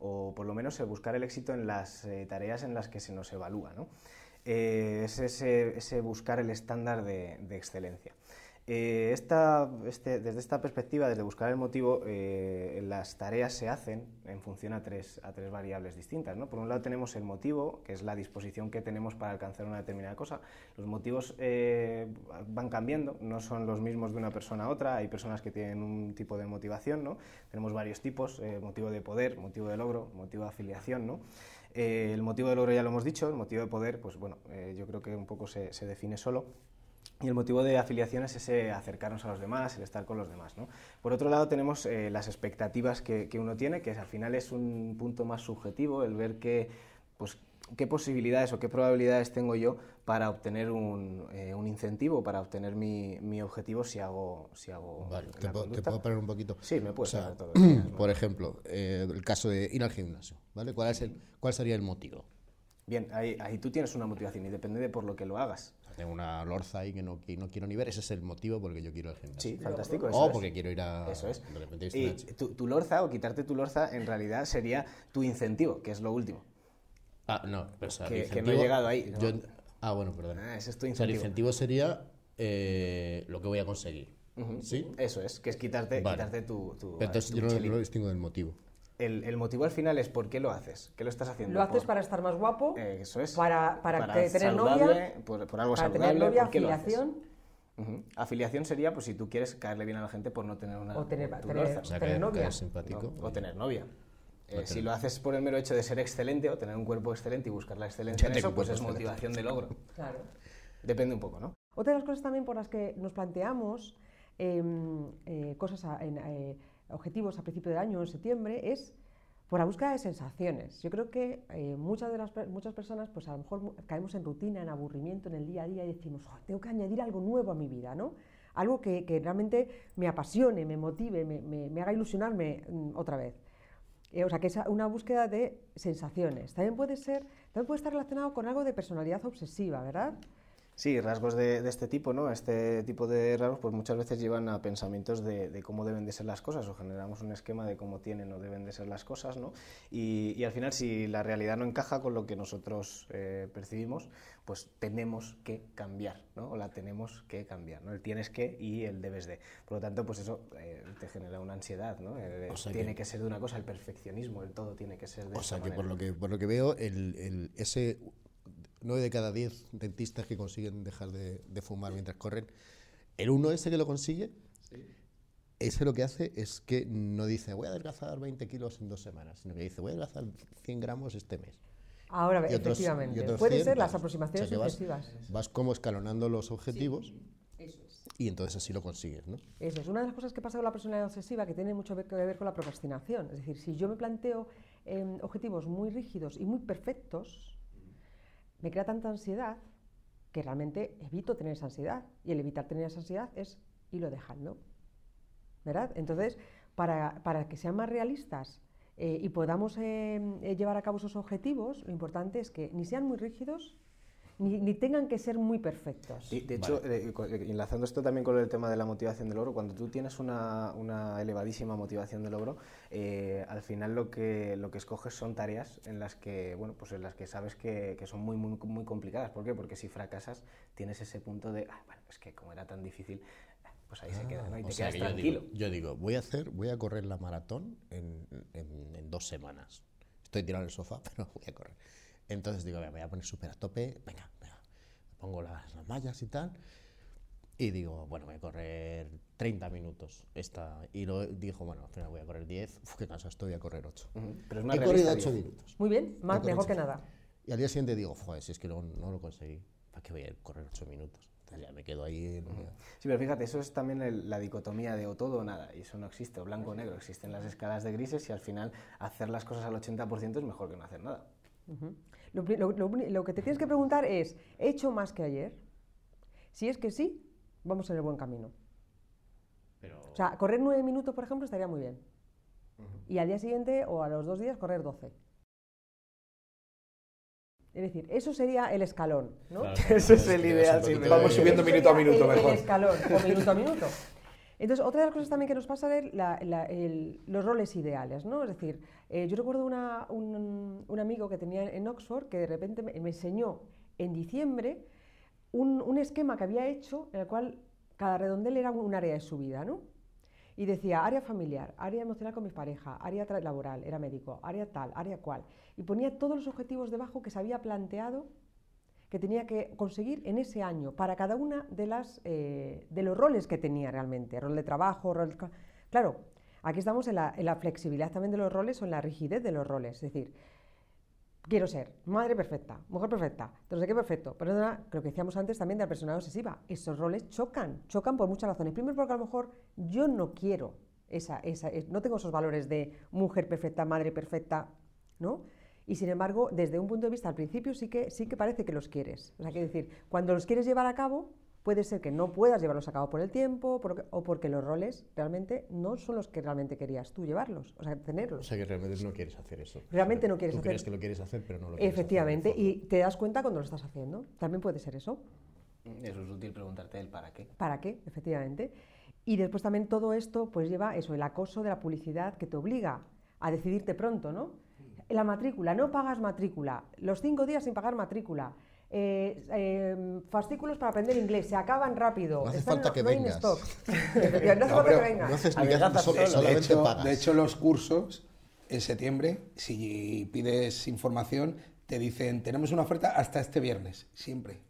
o por lo menos eh, buscar el éxito en las eh, tareas en las que se nos evalúa, ¿no? Eh, es ese, ese buscar el estándar de excelencia. Eh, este- desde esta perspectiva, desde buscar el motivo, eh, las tareas se hacen en función a tres, variables distintas. Por un lado tenemos el motivo, que es la disposición que tenemos para alcanzar una determinada cosa. Los motivos eh, van cambiando, no son los mismos de una persona a otra. Hay personas que tienen un tipo de motivación, tenemos varios tipos, motivo de poder, motivo de logro, motivo de afiliación. ¿no? El motivo de logro ya lo hemos dicho, el motivo de poder, pues bueno, yo creo que un poco se define solo. Y el motivo de afiliación es ese acercarnos a los demás, el estar con los demás. ¿no? Por otro lado tenemos eh, las expectativas que, que uno tiene, que al final es un punto más subjetivo, el ver qué, pues, qué posibilidades o qué probabilidades tengo yo para obtener un, eh, un incentivo, para obtener mi, mi objetivo si hago, si hago Vale, ¿te, puedo, te puedo parar un poquito? Sí, me puedes O sea, que (clears throat) quieras, ¿no? Por ejemplo, eh, el caso de ir al gimnasio, ¿vale? ¿Cuál, es el, ¿Cuál sería el motivo? Bien, ahí, ahí tú tienes una motivación y depende de por lo que lo hagas. Tengo una lorza ahí que no, que no quiero ni ver. Ese es el motivo por el que yo quiero el gimnasio. Sí, fantástico. Eso O es. porque quiero ir a. Eso es. De repente Y tu, tu lorza o quitarte tu lorza en realidad sería tu incentivo, que es lo último. Ah, no, pero o sea, que- que no he incentivo- llegado ahí, ¿no? yo- ah, bueno, perdón. Ah, ese es tu O sea, el incentivo. incentivo sería eh, lo que voy a conseguir. ¿Sí? Eso es, que es quitarte, Vale. quitarte tu, tu, Pero entonces tu yo no lo distingo del motivo. El, el motivo al final es por qué lo haces, qué lo estás haciendo. Lo haces Por- para estar más guapo, Eh, eso es. para, para, tener saludable, novia, por, por algo para saludable. tener novia, ¿por qué lo haces? afiliación. Afiliación sería pues si tú quieres caerle bien a la gente por no tener una O tener-. O sea, Tener caer, novia. caer simpático. ¿no? O tener novia. Eh, tener- si lo haces por el mero hecho de ser excelente o tener un cuerpo excelente y buscar la excelencia en eso, pues es excelente. motivación de logro. (laughs) Claro. Depende un poco, ¿no? Otra de las cosas también por las que nos planteamos em, eh, cosas, a- en, eh, objetivos a principio de año, en septiembre, es por la búsqueda de sensaciones. Yo creo que eh, muchas, de las, muchas personas, pues a lo mejor caemos en rutina, en aburrimiento en el día a día y decimos, "Jo, tengo que añadir algo nuevo a mi vida, ¿no? Algo que, que realmente me apasione, me motive, me, me- me haga ilusionarme mm, otra vez. Eh, o sea, que es una búsqueda de sensaciones. También puede ser, también puede estar relacionado con algo de personalidad obsesiva, ¿verdad? Sí, rasgos de, de este tipo, ¿no? Este tipo de rasgos pues muchas veces llevan a pensamientos de, de cómo deben de ser las cosas o generamos un esquema de cómo tienen o deben de ser las cosas, ¿no? Y, y al final si la realidad no encaja con lo que nosotros eh, percibimos, pues tenemos que cambiar, ¿no? O la tenemos que cambiar, ¿no? El tienes que y el debes de. Por lo tanto, pues eso eh, te genera una ansiedad, ¿no? O sea tiene que- que... ser de una cosa, el perfeccionismo, el todo tiene que ser de O esta sea, que por lo que, por lo que veo, el, el- ese 9 de cada 10 dentistas que consiguen dejar de, de fumar mientras corren, el uno ese que lo consigue, ese lo que hace es que no dice voy a adelgazar 20 kilos en dos semanas, sino que dice voy a adelgazar 100 gramos este mes. Ahora, Y otros- efectivamente. y otros Puede 100, ser las aproximaciones o sea. Vas como escalonando los objetivos y entonces así lo consigues, ¿no? Eso es una de las cosas que pasa con la personalidad obsesiva que tiene mucho que ver con la procrastinación. Es decir, si yo me planteo em, objetivos muy rígidos y muy perfectos, me crea tanta ansiedad que realmente evito tener esa ansiedad. Y el evitar tener esa ansiedad es irlo dejando. ¿Verdad? Entonces, para, para que sean más realistas eh, y podamos em, eh, llevar a cabo esos objetivos, lo importante es que ni sean muy rígidos ni, ni tengan que ser muy perfectos. Sí, de hecho, eh, eh, enlazando esto también con el tema de la motivación de logro, cuando tú tienes una, una elevadísima motivación de logro, eh, al final lo que, lo que escoges son tareas en las que, bueno, pues en las que sabes que, que son muy, muy, muy complicadas. ¿Por qué? Porque si fracasas, tienes ese punto de, "Ah, bueno, es que como era tan difícil, pues ahí se queda, ¿no? Y te quedas que yo tranquilo. digo, yo digo, voy a hacer, voy a correr la maratón en, en- en dos semanas. Estoy tirado en el sofá, (laughs) pero voy a correr. Entonces digo, "Venga, me voy a poner súper a tope, venga, venga. Me pongo las, las mallas y tal. Y digo, bueno, voy a correr 30 minutos. Esta, y lo dijo, bueno, al final voy a correr 10. Uf, qué cansado estoy, voy a correr 8. Ujú, Pero es más He corrido realista, 8 digo. minutos. Muy bien, más, mejor que nada. Y al día siguiente digo, joder, si es que no, no lo conseguí, ¿para qué voy a correr 8 minutos? Entonces ya me quedo ahí. en- Sí, pero fíjate, eso es también el- la dicotomía de o todo o nada, y eso no existe, o blanco o negro, existen las escalas de grises y al final hacer las cosas al 80% es mejor que no hacer nada. Ujú. Lo, lo- lo que te tienes que preguntar es, ¿he hecho más que ayer? Si es que sí, vamos en el buen camino. O sea, correr nueve minutos, por ejemplo, estaría muy bien. Y al día siguiente o a los dos días correr 12. Es decir, eso sería el escalón, ¿no? Claro, (laughs) Ese es el ideal, sí, pero- Vamos subiendo minuto a minuto el- mejor. El escalón, o minuto a minuto. (laughs) Entonces, otra de las cosas también que nos pasa es los roles ideales, ¿no? Es decir, eh, yo recuerdo un, un amigo que tenía en Oxford que de repente me, enseñó en diciembre un, un esquema que había hecho en el cual cada redondel era un área de su vida, ¿no? Y decía área familiar, área emocional con mi pareja, área laboral, era médico, área tal, área cual. Y ponía todos los objetivos debajo que se había planteado que tenía que conseguir en ese año para cada una de, las, eh, de los roles que tenía realmente, rol de trabajo, rol... Claro, aquí estamos en la, en la flexibilidad también de los roles o en la rigidez de los roles, es decir, quiero ser madre perfecta, mujer perfecta, no sé qué perfecto, pero nada, lo que decíamos antes también de la personalidad obsesiva, esos roles chocan, chocan por muchas razones. Primero porque a lo mejor yo no quiero, esa, esa, es- no tengo esos valores de mujer perfecta, madre perfecta, ¿no? Y sin embargo, desde un punto de vista al principio sí que, sí que parece que los quieres. O sea, que decir, cuando los quieres llevar a cabo, puede ser que no puedas llevarlos a cabo por el tiempo o porque los roles realmente no son los que realmente querías tú llevarlos, o sea, O tenerlos. sea que realmente no quieres hacer eso. Realmente no quieres Tú hacer- crees que lo quieres hacer, pero no lo quieres Efectivamente, hacer. y te das cuenta cuando lo estás haciendo. También puede ser eso. Eso es útil preguntarte el para qué. ¿Para qué? Efectivamente. Y después también todo esto pues lleva eso, el acoso de la publicidad que te obliga a decidirte pronto, ¿no? La matrícula, no pagas matrícula, los cinco días sin pagar matrícula, eh, eh, fascículos para aprender inglés, se acaban rápido. No hace están- falta que no vengas. stock. (laughs) no hace No, falta que vengas. No haces caso, solo. De solamente hecho, pagas. de hecho, los cursos en septiembre, si pides información, te dicen, tenemos una oferta hasta este viernes, siempre.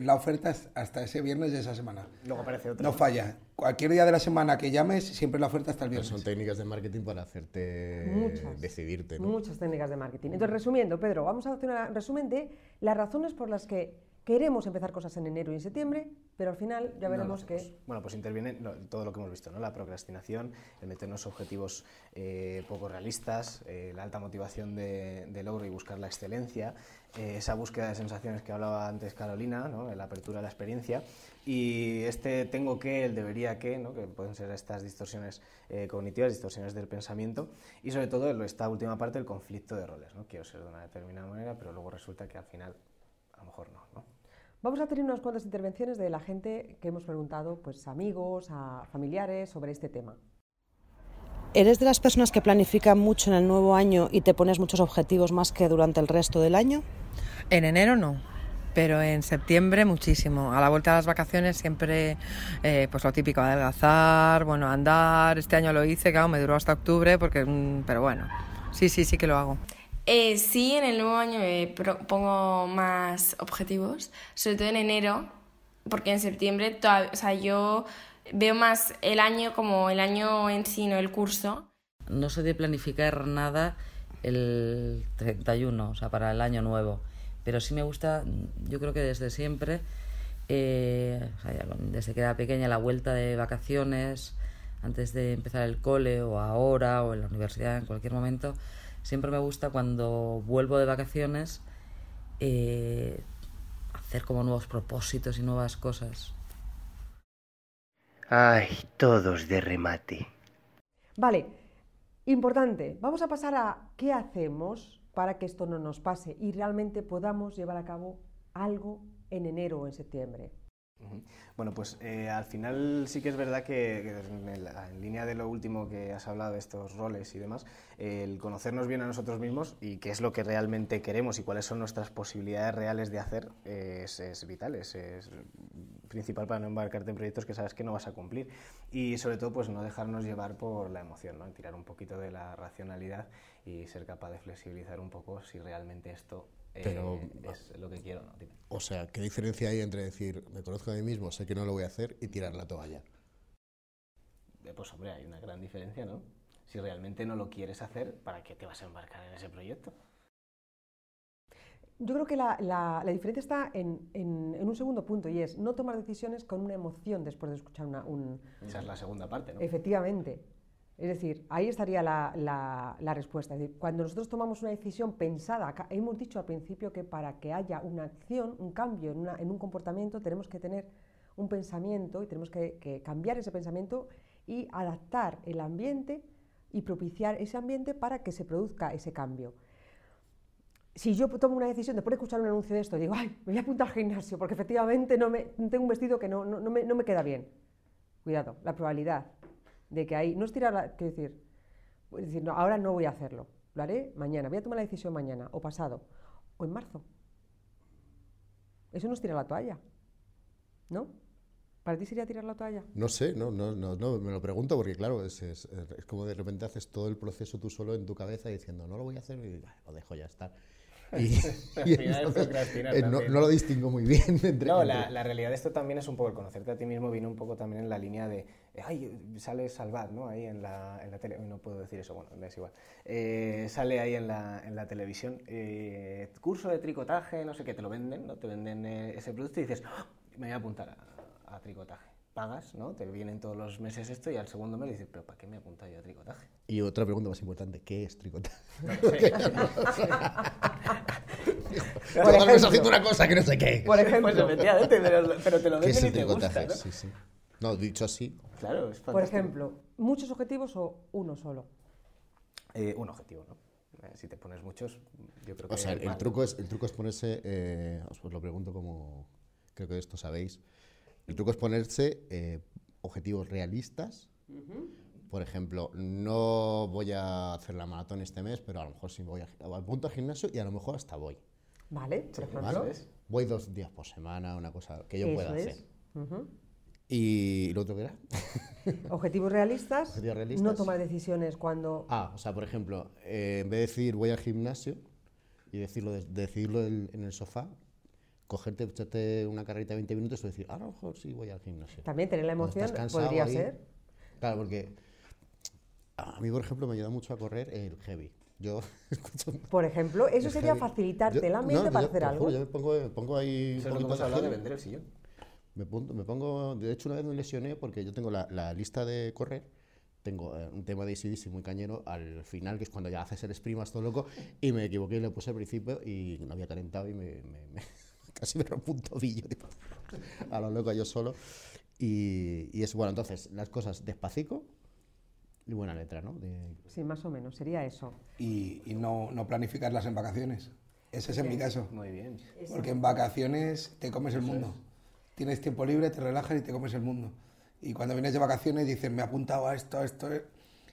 La oferta es hasta ese viernes de esa semana. Luego aparece otro. No falla. Cualquier día de la semana que llames, siempre la oferta hasta el Pero viernes. son técnicas de marketing para hacerte Muchas. decidirte, ¿no? Muchas técnicas de marketing. Entonces, resumiendo, Pedro, vamos a hacer un resumen de las razones por las que queremos empezar cosas en enero y en septiembre, pero al final ya No veremos que... hacemos. Bueno, pues interviene todo lo que hemos visto, ¿no? La procrastinación, el meternos objetivos eh, poco realistas, eh, la alta motivación de, de logro y buscar la excelencia, eh, esa búsqueda de sensaciones que hablaba antes Carolina, ¿no? La apertura a la experiencia y este tengo que, el debería que, ¿no? Que pueden ser estas distorsiones eh, cognitivas, distorsiones del pensamiento y sobre todo esta última parte, el conflicto de roles, ¿no? Quiero ser de una determinada manera, pero luego resulta que al final a lo mejor no, ¿no? Vamos a tener unas cuantas intervenciones de la gente que hemos preguntado, pues amigos, a familiares, sobre este tema. ¿Eres de las personas que planifican mucho en el nuevo año y te pones muchos objetivos más que durante el resto del año? En enero no, pero en septiembre muchísimo. A la vuelta de las vacaciones siempre, eh, pues lo típico, adelgazar, bueno, andar. Este año lo hice, claro, me duró hasta octubre, porque, mm, pero bueno, sí, sí, sí que lo hago. Eh, sí, en el nuevo año me pro- pongo más objetivos, sobre todo en enero, porque en septiembre o sea, yo veo más el año como el año en sí, no el curso. No soy de planificar nada el 31, o sea, para el año nuevo. Pero sí me gusta, yo creo que desde siempre, eh, desde que era pequeña, la vuelta de vacaciones, antes de empezar el cole o ahora o en la universidad, en cualquier momento, siempre me gusta cuando vuelvo de vacaciones eh, hacer como nuevos propósitos y nuevas cosas. Ay, todos de remate. Vale, importante, vamos a pasar a qué hacemos para que esto no nos pase y realmente podamos llevar a cabo algo en enero o en septiembre. Bueno, pues eh, al final sí que es verdad que, en, línea de lo último que has hablado de estos roles y demás, el conocernos bien a nosotros mismos y qué es lo que realmente queremos y cuáles son nuestras posibilidades reales de hacer es, es vital, es, es principal para no embarcarte en proyectos que sabes que no vas a cumplir y sobre todo pues no dejarnos llevar por la emoción, ¿no? tirar un poquito de la racionalidad y ser capaz de flexibilizar un poco si realmente esto eh, Pero- es lo que quiero. ¿no? Dime. O sea, ¿qué diferencia hay entre decir, me conozco a mí mismo, sé que no lo voy a hacer y tirar la toalla? Eh, Pues hombre, hay una gran diferencia, ¿no? Si realmente no lo quieres hacer, ¿para qué te vas a embarcar en ese proyecto? Yo creo que la, la- la diferencia está en, en- en un segundo punto y es no tomar decisiones con una emoción después de escuchar una, un... Esa es la segunda parte, ¿no? Efectivamente. Es decir, ahí estaría la, respuesta. Cuando nosotros tomamos una decisión pensada, hemos dicho al principio que para que haya una acción, un cambio en, un comportamiento, tenemos que tener un pensamiento y tenemos que, cambiar ese pensamiento y adaptar el ambiente y propiciar ese ambiente para que se produzca ese cambio. Si yo tomo una decisión después de escuchar un anuncio de esto, digo, ay, me voy a apuntar al gimnasio porque efectivamente no me, tengo un vestido que no me queda bien. Cuidado, la probabilidad de que ahí, no es tirar, la, quiero decir, es decir, no, ahora no voy a hacerlo, lo haré mañana, voy a tomar la decisión mañana, o pasado, o en marzo. Eso no es tirar la toalla, ¿no? ¿Para ti sería tirar la toalla? No sé, no, no, no, no, me lo pregunto porque claro, es, es, es como de repente haces todo el proceso tú solo en tu cabeza diciendo, no lo voy a hacer y "Ah, lo dejo ya estar. (laughs) Y, entonces, eh, no, lo distingo muy bien (laughs) entre... No, entre- la, la realidad de esto también es un poco el conocerte a ti mismo, viene un poco también en la línea de, ay, sale Salvat, ¿no? Ahí en la, en la tele, no puedo decir eso, bueno, me es igual. Eh, sale ahí en la, en la televisión, eh, curso de tricotaje, no sé qué, te lo venden, ¿no? Te venden eh, ese producto y dices, "Ah, me voy a apuntar a, a tricotaje. Pagas, ¿no? Te vienen todos los meses esto y al segundo mes dices, pero ¿para qué me he apuntado yo a tricotaje? Y otra pregunta más importante, ¿qué es tricotaje? (laughs) No lo sé. (laughs) Por ejemplo. haciendo una cosa que no sé qué. Por ejemplo. Pues pero, pero te lo ¿Qué es dicen el y te gusta, tricotaje? ¿no? Sí, sí. No, dicho así. Claro, es Por fantástico. ejemplo, muchos objetivos o uno solo. Eh, un objetivo, ¿no? Eh, Si te pones muchos, yo creo que... O sea, el, mal. truco es, el truco es ponerse, eh, os lo pregunto como creo que esto sabéis, el truco es ponerse eh, objetivos realistas. Por ejemplo, no voy a hacer la maratón este mes, pero a lo mejor sí voy a, apunto al gimnasio y a lo mejor hasta voy. Vale, por ejemplo. ¿vale? Voy dos días por semana, una cosa que yo Eso pueda es. hacer. Ujú. ¿Y lo otro que era? (laughs) Objetivos realistas, Objetivos realistas. no tomar decisiones cuando... Ah, o sea, por ejemplo, eh, en vez de decir voy al gimnasio y decirlo, de- decirlo el- en el sofá, cogerte, echarte una carrerita de 20 minutos y decir, "Ah, a lo mejor sí voy al gimnasio. También tener la emoción cansado podría ahí- ser. Claro, porque a mí, por ejemplo, me ayuda mucho a correr el heavy. Yo (laughs) escucho... Por ejemplo, eso sería heavy. facilitarte Yo- la mente no, para yo hacer algo. juro, yo me pongo, me pongo ahí... Eso es lo que poquito hemos hablado de vender el sillón. Me pongo, me pongo, de hecho una vez me lesioné porque yo tengo la, la lista de correr, tengo eh, un tema de ACDC muy cañero al final, que es cuando ya haces el sprint más todo loco, y me equivoqué y le puse al principio y no había calentado y me, me- me- (laughs) casi me rompo un tobillo tipo, a lo loco yo solo. Y, y es bueno, entonces las cosas despacito y buena letra, ¿no? De- Sí, más o menos, sería eso. Y, y no, no planificarlas en vacaciones. Ese es en mi caso. Muy bien. Porque en vacaciones te comes el mundo. Tienes tiempo libre, te relajas y te comes el mundo. Y cuando vienes de vacaciones dices, me he apuntado a esto, a esto, eh",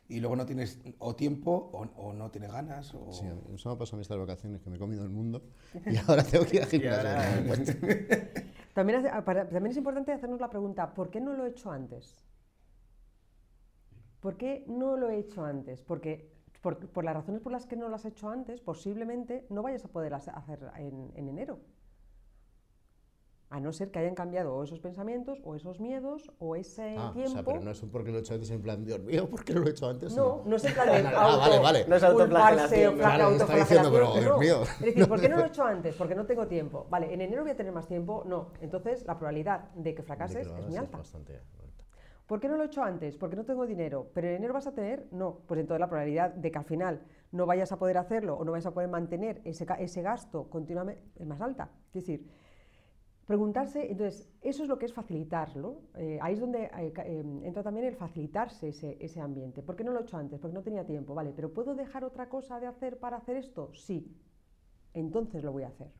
y luego no tienes o tiempo o, o no tienes ganas. O... Sí, eso me ha pasado a mí estas vacaciones, que me he comido el mundo y (laughs) ahora tengo que ir al gimnasio. me (laughs) cuento. También, hace- para- también es importante hacernos la pregunta, ¿por qué no lo he hecho antes? ¿Por qué no lo he hecho antes? Porque por, por las razones por las que no lo has hecho antes, posiblemente no vayas a poder hace- hacer en, en enero. A no ser que hayan cambiado o esos pensamientos, o esos miedos, o ese Ah, tiempo. o sea, pero no es un porque lo he hecho antes en plan, Dios mío, ¿por qué no lo he hecho antes? No, no es en plan de (laughs) Ah, vale, vale. No es culparse o autoflagelación. fla- Claro, está diciendo, pero, Dios no. mío. Es decir, ¿por qué no lo he (laughs) hecho antes? Porque no tengo tiempo. Vale, en enero voy a tener más tiempo. No. Entonces, la probabilidad de que De que fracases es muy es alta. bastante alta. ¿Por qué no lo he hecho antes? Porque no tengo dinero. ¿Pero en enero vas a tener? No. Pues entonces la probabilidad de que al final no vayas a poder hacerlo o no vayas a poder mantener ese, ese gasto continuamente es más alta. Es decir, preguntarse, entonces, eso es lo que es facilitarlo. Eh, ahí es donde eh, eh, entra también el facilitarse ese, ese ambiente. ¿Por qué no lo he hecho antes? Porque no tenía tiempo. Vale, ¿pero puedo dejar otra cosa de hacer para hacer esto? Sí. Entonces lo voy a hacer.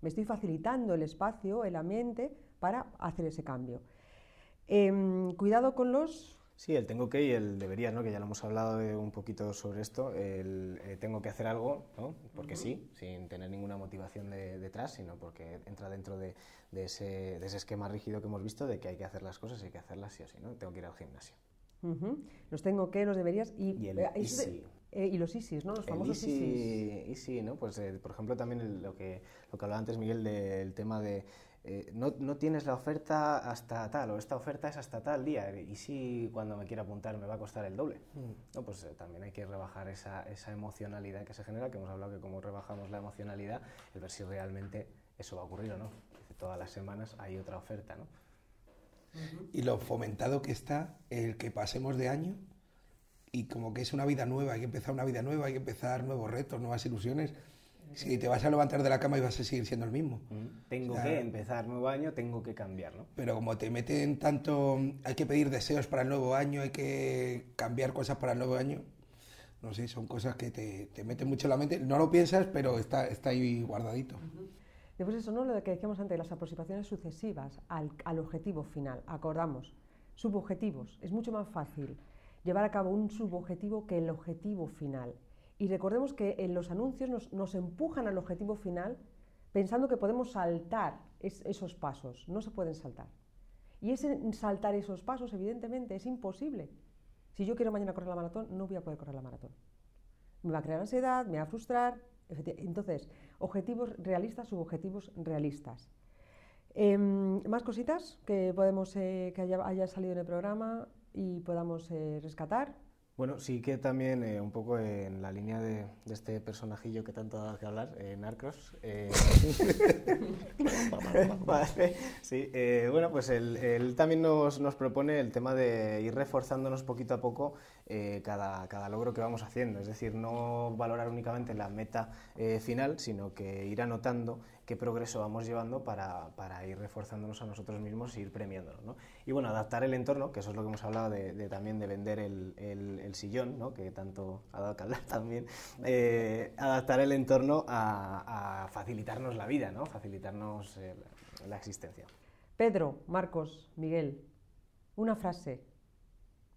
Me estoy facilitando el espacio, el ambiente para hacer ese cambio. Em, cuidado con los... Sí, el tengo que y el debería, ¿no? Que ya lo hemos hablado de un poquito sobre esto. El eh, tengo que hacer algo, ¿no? Porque sí, sin tener ninguna motivación de- detrás, sino porque entra dentro de, de ese, de ese esquema rígido que hemos visto de que hay que hacer las cosas y hay que hacerlas sí o sí, ¿no? Tengo que ir al gimnasio. Los tengo que, los deberías y, Y el eh, eh, y los ISIS, ¿no? Los El famosos ISIS. easy, ¿no? Pues, por ejemplo, también el- lo, que, lo que hablaba antes Miguel del tema de eh, no, no tienes la oferta hasta tal, o esta oferta es hasta tal día, y si cuando me quiera apuntar me va a costar el doble. No, pues eh, también hay que rebajar esa, esa emocionalidad que se genera, que hemos hablado que como rebajamos la emocionalidad, el ver si realmente eso va a ocurrir o no. Todas las semanas hay otra oferta, ¿no? Y lo fomentado que está el que pasemos de año y como que es una vida nueva, hay que empezar una vida nueva, hay que empezar nuevos retos, nuevas ilusiones. Si te vas a levantar de la cama y vas a seguir siendo el mismo. Tengo O sea, que empezar nuevo año, tengo que cambiar, ¿no? Pero como te meten tanto, hay que pedir deseos para el nuevo año, hay que cambiar cosas para el nuevo año. No sé, son cosas que te, te meten mucho en la mente. No lo piensas, pero está, está ahí guardadito. Después eso, ¿no? Lo de que decíamos antes, las aproximaciones sucesivas al, al objetivo final. Acordamos, subobjetivos. Es mucho más fácil llevar a cabo un subobjetivo que el objetivo final. Y recordemos que en los anuncios nos, empujan al objetivo final pensando que podemos saltar es- esos pasos. No se pueden saltar. Y ese saltar esos pasos, evidentemente, es imposible. Si yo quiero mañana correr la maratón, no voy a poder correr la maratón. Me va a crear ansiedad, me va a frustrar. Entonces, objetivos realistas, subobjetivos realistas. Em, más cositas que podemos eh, que haya, haya salido en el programa y podamos eh, rescatar. Bueno, sí que también eh, un poco en la línea de, de este personajillo que tanto ha que hablar, eh, Narcos. eh, (laughs) sí, eh, bueno, pues él, él también nos, nos propone el tema de ir reforzándonos poquito a poco eh, cada, cada logro que vamos haciendo. Es decir, no valorar únicamente la meta eh, final, sino que ir anotando qué progreso vamos llevando para, para ir reforzándonos a nosotros mismos e ir premiándonos. ¿no? Y bueno, adaptar el entorno, que eso es lo que hemos hablado de, también de vender el, el- sillón, ¿no? que tanto ha dado que hablar (laughs) también, eh, adaptar el entorno a, facilitarnos la vida, ¿no? facilitarnos la existencia. Pedro, Marcos, Miguel, una frase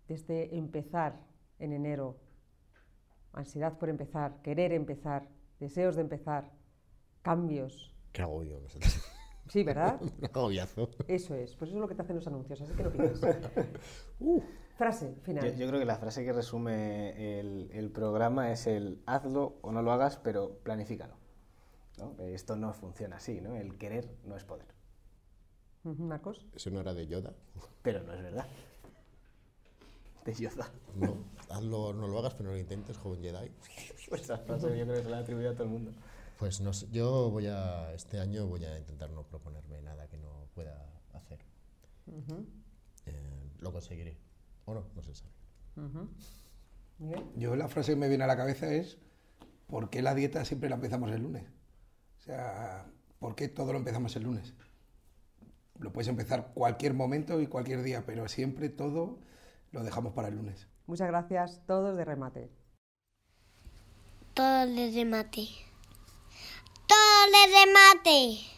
desde empezar en enero, ansiedad por empezar, querer empezar, deseos de empezar, cambios. Qué agobio. Sí, ¿verdad? (laughs) Un agobiazo. Eso es, pues eso es lo que te hacen los anuncios, así que no pienses. (laughs) Frase final. Yo, yo creo que la frase que resume el, el programa es el hazlo o no lo hagas, pero planifícalo. ¿no? Eh, Esto no funciona así, ¿no? El querer no es poder. Marcos. Eso no era de Yoda. Pero no es verdad. De Yoda. No, hazlo, no lo hagas, pero no lo intentes, joven Jedi. (laughs) Esa frase yo creo que se la atribuido a todo el mundo. Pues no sé, yo voy a, este año voy a intentar no proponerme nada que no pueda hacer. Eh, lo conseguiré. O no, no se sabe. Yo la frase que me viene a la cabeza es ¿por qué la dieta siempre la empezamos el lunes? O sea, ¿por qué todo lo empezamos el lunes? Lo puedes empezar cualquier momento y cualquier día, pero siempre todo lo dejamos para el lunes. Muchas gracias, todos de remate. Todo de remate. Todo de remate.